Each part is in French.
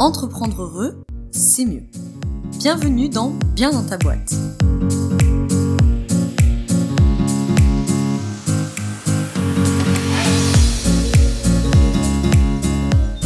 Entreprendre heureux, c'est mieux. Bienvenue dans Bien dans ta boîte.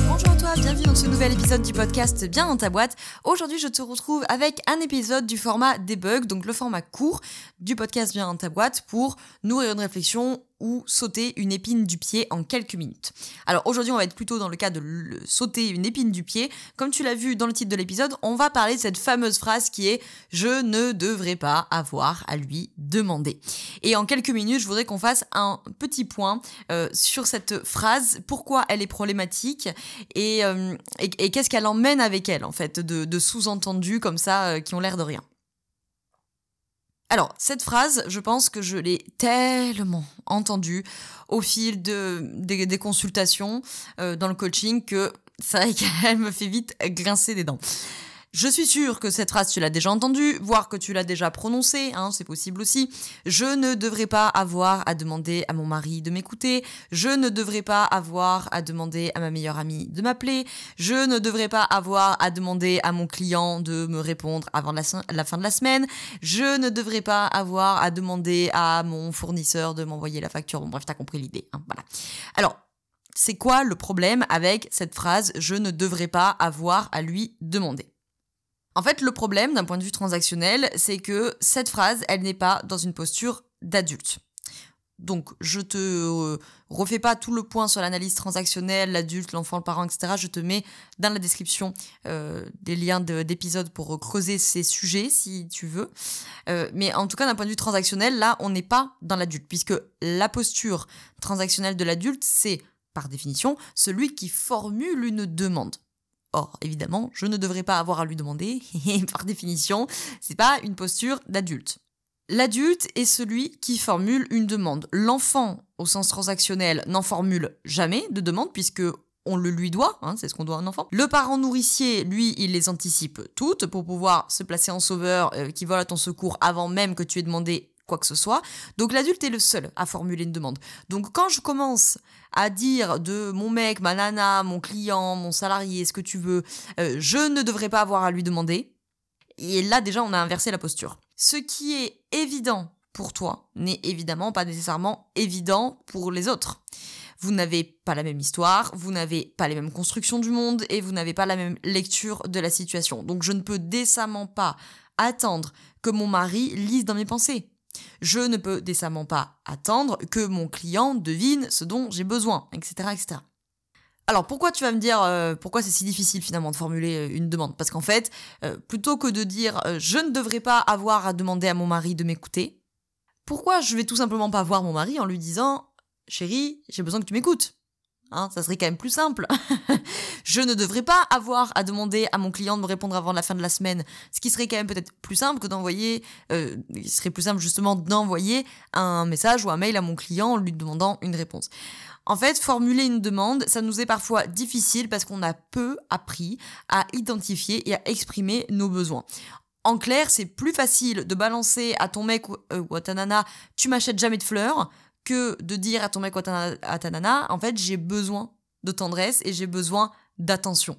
Bonjour à toi, bienvenue dans ce nouvel épisode du podcast Bien dans ta boîte. Aujourd'hui, je te retrouve avec un épisode du format debug, donc le format court du podcast Bien dans ta boîte pour nourrir une réflexion ou sauter une épine du pied en quelques minutes. Alors aujourd'hui, on va être plutôt dans le cas de sauter une épine du pied. Comme tu l'as vu dans le titre de l'épisode, on va parler de cette fameuse phrase qui est je ne devrais pas avoir à lui demander. Et en quelques minutes, je voudrais qu'on fasse un petit point euh, sur cette phrase, pourquoi elle est problématique et, euh, et, qu'est-ce qu'elle emmène avec elle en fait, de, de sous-entendus comme ça euh, qui ont l'air de rien. Alors, cette phrase, je pense que je l'ai tellement entendue au fil de, des, consultations euh, dans le coaching que vrai qu'elle me fait vite grincer des dents. Je suis sûre que cette phrase, tu l'as déjà entendue, voire que tu l'as déjà prononcée, hein, c'est possible aussi. Je ne devrais pas avoir à demander à mon mari de m'écouter. Je ne devrais pas avoir à demander à ma meilleure amie de m'appeler. Je ne devrais pas avoir à demander à mon client de me répondre avant la, fin de la semaine. Je ne devrais pas avoir à demander à mon fournisseur de m'envoyer la facture. Bon, bref, t'as compris l'idée. hein, voilà. Alors, c'est quoi le problème avec cette phrase Je ne devrais pas avoir à lui demander en fait, le problème d'un point de vue transactionnel, c'est que cette phrase, elle n'est pas dans une posture d'adulte. Donc, je te euh, refais pas tout le point sur l'analyse transactionnelle, l'adulte, l'enfant, le parent, etc. Je te mets dans la description euh, des liens de- d'épisodes pour creuser ces sujets, si tu veux. Euh, mais en tout cas, d'un point de vue transactionnel, là, on n'est pas dans l'adulte, puisque la posture transactionnelle de l'adulte, c'est, par définition, celui qui formule une demande. Or, évidemment, je ne devrais pas avoir à lui demander, et par définition, c'est pas une posture d'adulte. L'adulte est celui qui formule une demande. L'enfant, au sens transactionnel, n'en formule jamais de demande puisque on le lui doit, hein, c'est ce qu'on doit à un enfant. Le parent nourricier, lui, il les anticipe toutes pour pouvoir se placer en sauveur euh, qui vole à ton secours avant même que tu aies demandé quoi que ce soit. Donc l'adulte est le seul à formuler une demande. Donc quand je commence à dire de mon mec, ma nana, mon client, mon salarié, ce que tu veux, euh, je ne devrais pas avoir à lui demander, et là déjà on a inversé la posture. Ce qui est évident pour toi n'est évidemment pas nécessairement évident pour les autres. Vous n'avez pas la même histoire, vous n'avez pas les mêmes constructions du monde et vous n'avez pas la même lecture de la situation. Donc je ne peux décemment pas attendre que mon mari lise dans mes pensées. Je ne peux décemment pas attendre que mon client devine ce dont j'ai besoin, etc., etc. Alors pourquoi tu vas me dire euh, pourquoi c'est si difficile finalement de formuler euh, une demande? Parce qu'en fait, euh, plutôt que de dire je ne devrais pas avoir à demander à mon mari de m'écouter, pourquoi je vais tout simplement pas voir mon mari en lui disant chérie, j'ai besoin que tu m'écoutes Hein, ça serait quand même plus simple. je ne devrais pas avoir à demander à mon client de me répondre avant la fin de la semaine, ce qui serait quand même peut-être plus simple que d'envoyer, euh, serait plus simple justement d'envoyer un message ou un mail à mon client en lui demandant une réponse. En fait, formuler une demande, ça nous est parfois difficile parce qu'on a peu appris à identifier et à exprimer nos besoins. En clair, c'est plus facile de balancer à ton mec ou, euh, à ta nana, tu m'achètes jamais de fleurs, que de dire à ton mec ou à ta nana, en fait, j'ai besoin de tendresse et j'ai besoin d'attention.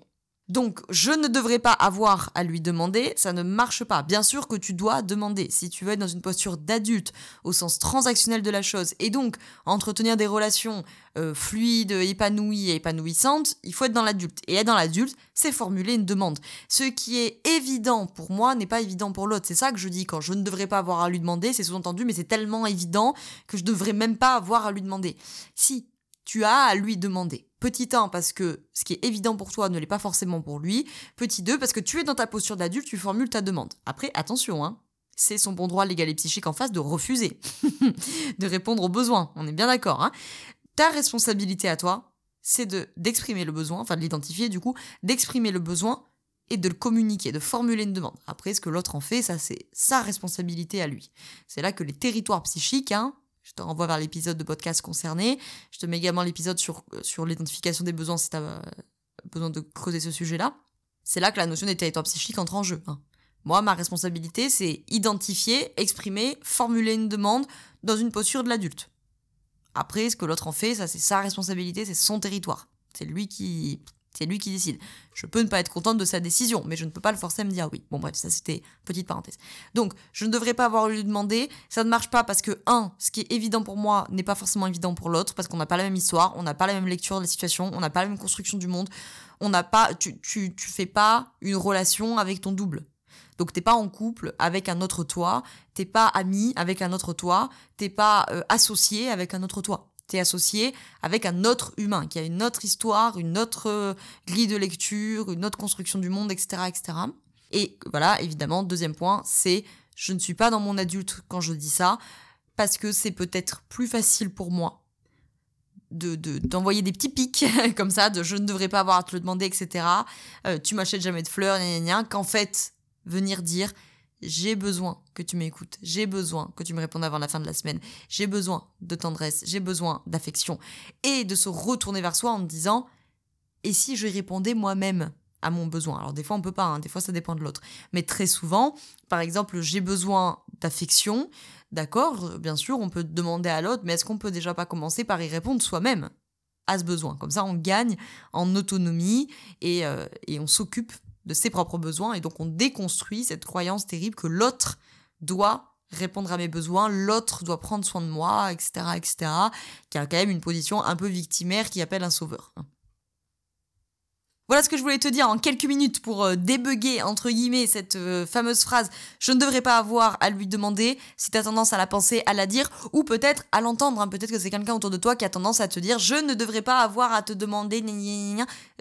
Donc, je ne devrais pas avoir à lui demander, ça ne marche pas. Bien sûr que tu dois demander si tu veux être dans une posture d'adulte au sens transactionnel de la chose et donc entretenir des relations euh, fluides, épanouies et épanouissantes, il faut être dans l'adulte. Et être dans l'adulte, c'est formuler une demande. Ce qui est évident pour moi n'est pas évident pour l'autre. C'est ça que je dis quand je ne devrais pas avoir à lui demander, c'est sous-entendu, mais c'est tellement évident que je devrais même pas avoir à lui demander. Si tu as à lui demander. Petit 1, parce que ce qui est évident pour toi ne l'est pas forcément pour lui. Petit 2, parce que tu es dans ta posture d'adulte, tu formules ta demande. Après, attention, hein, c'est son bon droit légal et psychique en face de refuser, de répondre aux besoins. On est bien d'accord. Hein Ta responsabilité à toi, c'est de d'exprimer le besoin, enfin de l'identifier du coup, d'exprimer le besoin et de le communiquer, de formuler une demande. Après, ce que l'autre en fait, ça c'est sa responsabilité à lui. C'est là que les territoires psychiques, hein, je te renvoie vers l'épisode de podcast concerné. Je te mets également l'épisode sur, sur l'identification des besoins si tu as besoin de creuser ce sujet-là. C'est là que la notion des territoires psychiques entre en jeu. hein. Moi, ma responsabilité, c'est identifier, exprimer, formuler une demande dans une posture de l'adulte. Après, ce que l'autre en fait, ça c'est sa responsabilité, c'est son territoire. C'est lui qui, C'est lui qui décide. Je peux ne pas être contente de sa décision, mais je ne peux pas le forcer à me dire oui. Bon bref, ça c'était petite parenthèse. Donc, je ne devrais pas avoir lui demander. Ça ne marche pas parce que, un, ce qui est évident pour moi n'est pas forcément évident pour l'autre, parce qu'on n'a pas la même histoire, on n'a pas la même lecture de la situation, on n'a pas la même construction du monde, on n'a pas, tu, tu, tu fais pas une relation avec ton double. Donc t'es pas en couple avec un autre toi, t'es pas ami avec un autre toi, t'es pas euh, associé avec un autre toi. Associé avec un autre humain qui a une autre histoire, une autre euh, grille de lecture, une autre construction du monde, etc., etc. Et voilà, évidemment, deuxième point, c'est je ne suis pas dans mon adulte quand je dis ça parce que c'est peut-être plus facile pour moi de d'envoyer des petits pics comme ça de je ne devrais pas avoir à te le demander etc euh, tu m'achètes jamais de fleurs qu'en fait venir dire j'ai besoin que tu m'écoutes, j'ai besoin que tu me répondes avant la fin de la semaine, j'ai besoin de tendresse, j'ai besoin d'affection, et de se retourner vers soi en disant et si je répondais moi-même à mon besoin? Alors des fois on peut pas, hein, des fois ça dépend de l'autre, mais très souvent, par exemple, j'ai besoin d'affection, d'accord, bien sûr, on peut demander à l'autre, mais est-ce qu'on peut déjà pas commencer par y répondre soi-même? À ce besoin. Comme ça, on gagne en autonomie et, euh, et on s'occupe de ses propres besoins et donc on déconstruit cette croyance terrible que l'autre doit répondre à mes besoins, l'autre doit prendre soin de moi, etc., etc., qui a quand même une position un peu victimaire qui appelle un sauveur. Voilà ce que je voulais te dire en quelques minutes pour euh, débugger, entre guillemets, cette euh, fameuse phrase « je ne devrais pas avoir à lui demander » si tu as tendance à la penser, à la dire, ou peut-être à l'entendre. Hein. Peut-être que c'est quelqu'un autour de toi qui a tendance à te dire « je ne devrais pas avoir à te demander...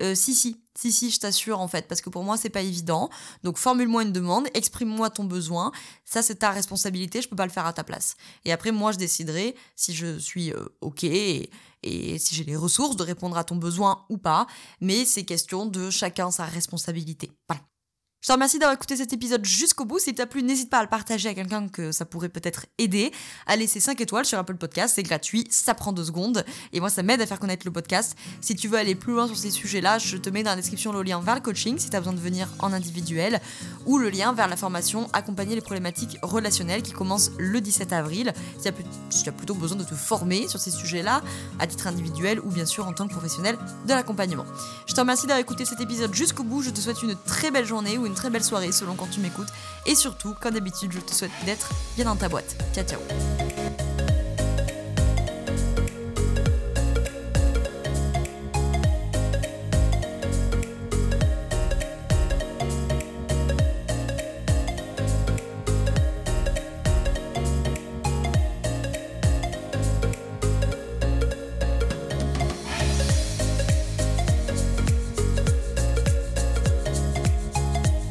Euh, si, si, si, si, je t'assure en fait, parce que pour moi c'est pas évident. Donc formule-moi une demande, exprime-moi ton besoin. Ça c'est ta responsabilité, je peux pas le faire à ta place. Et après moi je déciderai si je suis euh, ok et, et si j'ai les ressources de répondre à ton besoin ou pas. Mais c'est question de chacun sa responsabilité. Voilà. Je te remercie d'avoir écouté cet épisode jusqu'au bout. S'il t'a plu, n'hésite pas à le partager à quelqu'un que ça pourrait peut-être aider. À laisser 5 étoiles sur Apple Podcast, c'est gratuit, ça prend 2 secondes. Et moi, ça m'aide à faire connaître le podcast. Si tu veux aller plus loin sur ces sujets-là, je te mets dans la description le lien vers le coaching si tu as besoin de venir en individuel, ou le lien vers la formation Accompagner les problématiques relationnelles qui commence le 17 avril. Si tu as plutôt besoin de te former sur ces sujets-là, à titre individuel ou bien sûr en tant que professionnel de l'accompagnement. Je te remercie d'avoir écouté cet épisode jusqu'au bout. Je te souhaite une très belle journée une très belle soirée selon quand tu m'écoutes. Et surtout, comme d'habitude, je te souhaite d'être bien dans ta boîte. Ciao ciao